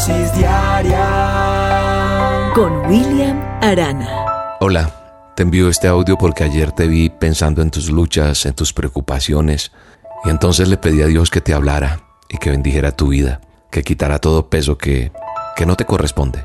dosis diaria con William Arana. Hola. Te envío este audio porque ayer te vi pensando en tus luchas, en tus preocupaciones, y entonces le pedí a Dios que te hablara y que bendijera tu vida, que quitara todo peso que, que no te corresponde,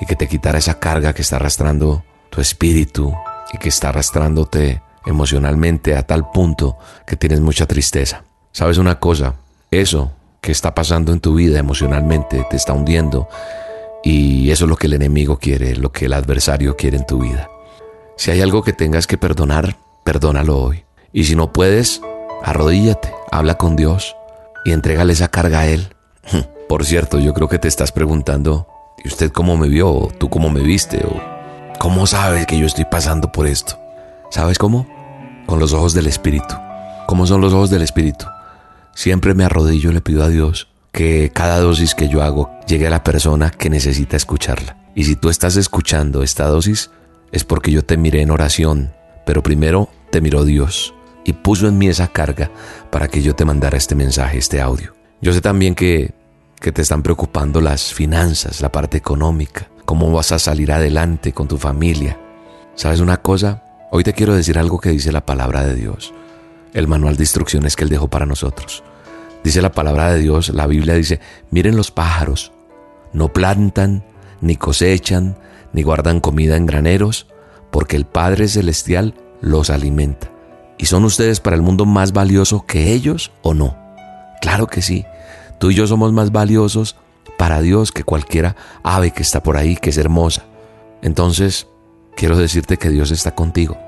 y que te quitara esa carga que está arrastrando tu espíritu y que está arrastrándote emocionalmente a tal punto que tienes mucha tristeza. ¿Sabes una cosa? Eso que está pasando en tu vida emocionalmente te está hundiendo y eso es lo que el enemigo quiere, lo que el adversario quiere en tu vida. Si hay algo que tengas que perdonar, perdónalo hoy. Y si no puedes, arrodíllate, habla con Dios y entrégale esa carga a Él. Por cierto, yo creo que te estás preguntando, ¿y usted cómo me vio? ¿O tú cómo me viste? ¿O cómo sabes que yo estoy pasando por esto? ¿Sabes cómo? Con los ojos del Espíritu. ¿Cómo son los ojos del Espíritu? Siempre me arrodillo y le pido a Dios que cada dosis que yo hago llegue a la persona que necesita escucharla. Y si tú estás escuchando esta dosis, es porque yo te miré en oración, pero primero te miró Dios y puso en mí esa carga para que yo te mandara este mensaje, este audio. Yo sé también que, que te están preocupando las finanzas, la parte económica, cómo vas a salir adelante con tu familia. ¿Sabes una cosa? Hoy te quiero decir algo que dice la palabra de Dios, el manual de instrucciones que Él dejó para nosotros. Dice la palabra de Dios, la Biblia dice, miren los pájaros, no plantan, ni cosechan, ni guardan comida en graneros, porque el Padre Celestial los alimenta. ¿Y son ustedes para el mundo más valioso que ellos o no? Claro que sí. Tú y yo somos más valiosos para Dios que cualquiera ave que está por ahí, que es hermosa. Entonces, quiero decirte que Dios está contigo.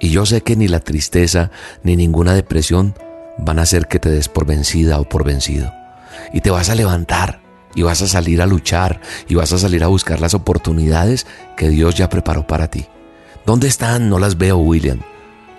Y yo sé que ni la tristeza ni ninguna depresión van a hacer que te des por vencida o por vencido. Y te vas a levantar y vas a salir a luchar y vas a salir a buscar las oportunidades que Dios ya preparó para ti. ¿Dónde están? No las veo, William.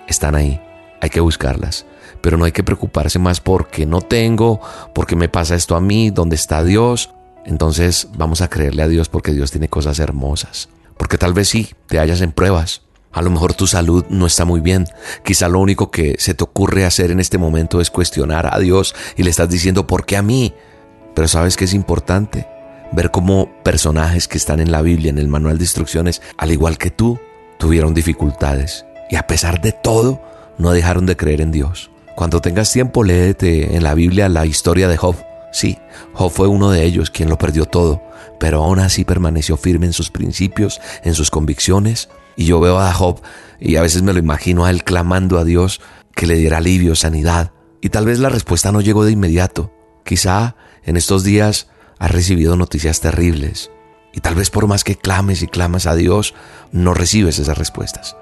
Están ahí. Hay que buscarlas. Pero no hay que preocuparse más porque no tengo, porque me pasa esto a mí, ¿dónde está Dios? Entonces vamos a creerle a Dios porque Dios tiene cosas hermosas. Porque tal vez sí, te hallas en pruebas. A lo mejor tu salud no está muy bien. Quizá lo único que se te ocurre hacer en este momento es cuestionar a Dios y le estás diciendo, ¿por qué a mí? Pero sabes que es importante ver cómo personajes que están en la Biblia, en el manual de instrucciones, al igual que tú, tuvieron dificultades. Y a pesar de todo, no dejaron de creer en Dios. Cuando tengas tiempo, léete en la Biblia la historia de Job. Sí, Job fue uno de ellos quien lo perdió todo, pero aún así permaneció firme en sus principios, en sus convicciones. Y yo veo a Job y a veces me lo imagino a él clamando a Dios que le diera alivio, sanidad. Y tal vez la respuesta no llegó de inmediato. Quizá en estos días has recibido noticias terribles y tal vez por más que clames y clamas a Dios, no recibes esas respuestas.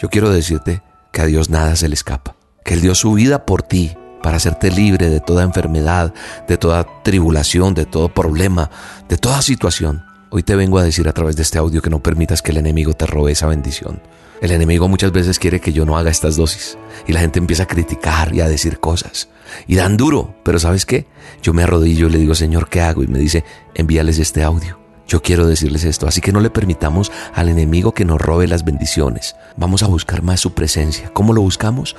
Yo quiero decirte que a Dios nada se le escapa, que Él dio su vida por ti para hacerte libre de toda enfermedad, de toda tribulación, de todo problema, de toda situación. Hoy te vengo a decir a través de este audio que no permitas que el enemigo te robe esa bendición. El enemigo muchas veces quiere que yo no haga estas dosis y la gente empieza a criticar y a decir cosas y dan duro, pero ¿sabes qué? Yo me arrodillo y le digo, Señor, ¿qué hago? Y me dice, envíales este audio. Yo quiero decirles esto, así que no le permitamos al enemigo que nos robe las bendiciones. Vamos a buscar más su presencia. ¿Cómo lo buscamos?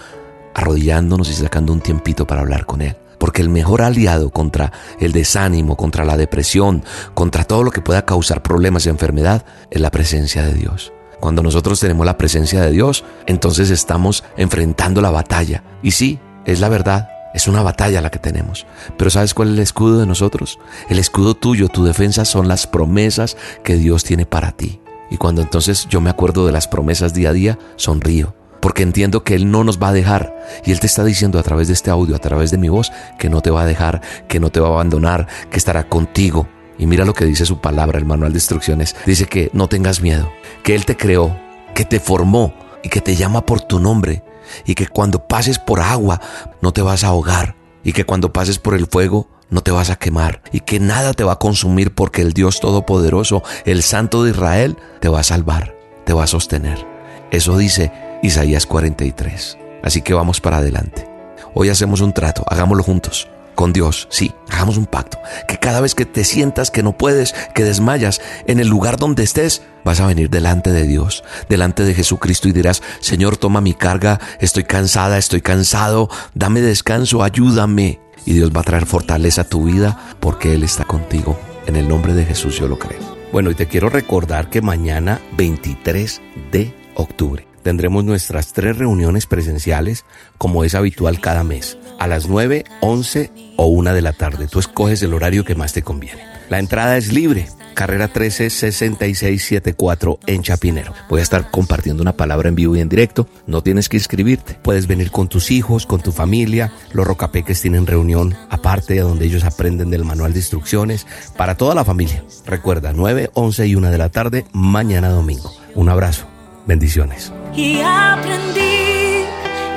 Arrodillándonos y sacando un tiempito para hablar con Él. Porque el mejor aliado contra el desánimo, contra la depresión, contra todo lo que pueda causar problemas y enfermedad, es la presencia de Dios. Cuando nosotros tenemos la presencia de Dios, entonces estamos enfrentando la batalla. Y sí, es la verdad, es una batalla la que tenemos. Pero ¿sabes cuál es el escudo de nosotros? El escudo tuyo, tu defensa son las promesas que Dios tiene para ti. Y cuando entonces yo me acuerdo de las promesas día a día, sonrío. Porque entiendo que Él no nos va a dejar. Y Él te está diciendo a través de este audio, a través de mi voz, que no te va a dejar, que no te va a abandonar, que estará contigo. Y mira lo que dice su palabra, el manual de instrucciones. Dice que no tengas miedo, que Él te creó, que te formó y que te llama por tu nombre. Y que cuando pases por agua no te vas a ahogar. Y que cuando pases por el fuego no te vas a quemar y que nada te va a consumir porque el Dios Todopoderoso, el Santo de Israel, te va a salvar, te va a sostener. Eso dice Isaías 43. Así que vamos para adelante. Hoy hacemos un trato, hagámoslo juntos con Dios, sí, hagamos un pacto, que cada vez que te sientas que no puedes, que desmayas, en el lugar donde estés, vas a venir delante de Dios, delante de Jesucristo y dirás, Señor, toma mi carga, estoy cansada, estoy cansado, dame descanso, ayúdame. Y Dios va a traer fortaleza a tu vida porque Él está contigo. En el nombre de Jesús yo lo creo. Bueno, y te quiero recordar que mañana 23 de octubre tendremos nuestras tres reuniones presenciales como es habitual cada mes, a las 9, 11 o 1 de la tarde. Tú escoges el horario que más te conviene. La entrada es libre. Carrera 13 6674 en Chapinero. Voy a estar compartiendo una palabra en vivo y en directo. No tienes que inscribirte. Puedes venir con tus hijos, con tu familia. Los rocapeques tienen reunión aparte donde ellos aprenden del manual de instrucciones para toda la familia. Recuerda, 9, 11 y 1 de la tarde, mañana domingo. Un abrazo. Bendiciones. Y aprendí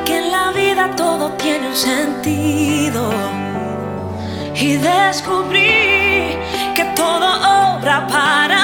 que en la vida todo tiene un sentido. Y descubrí que todo obra para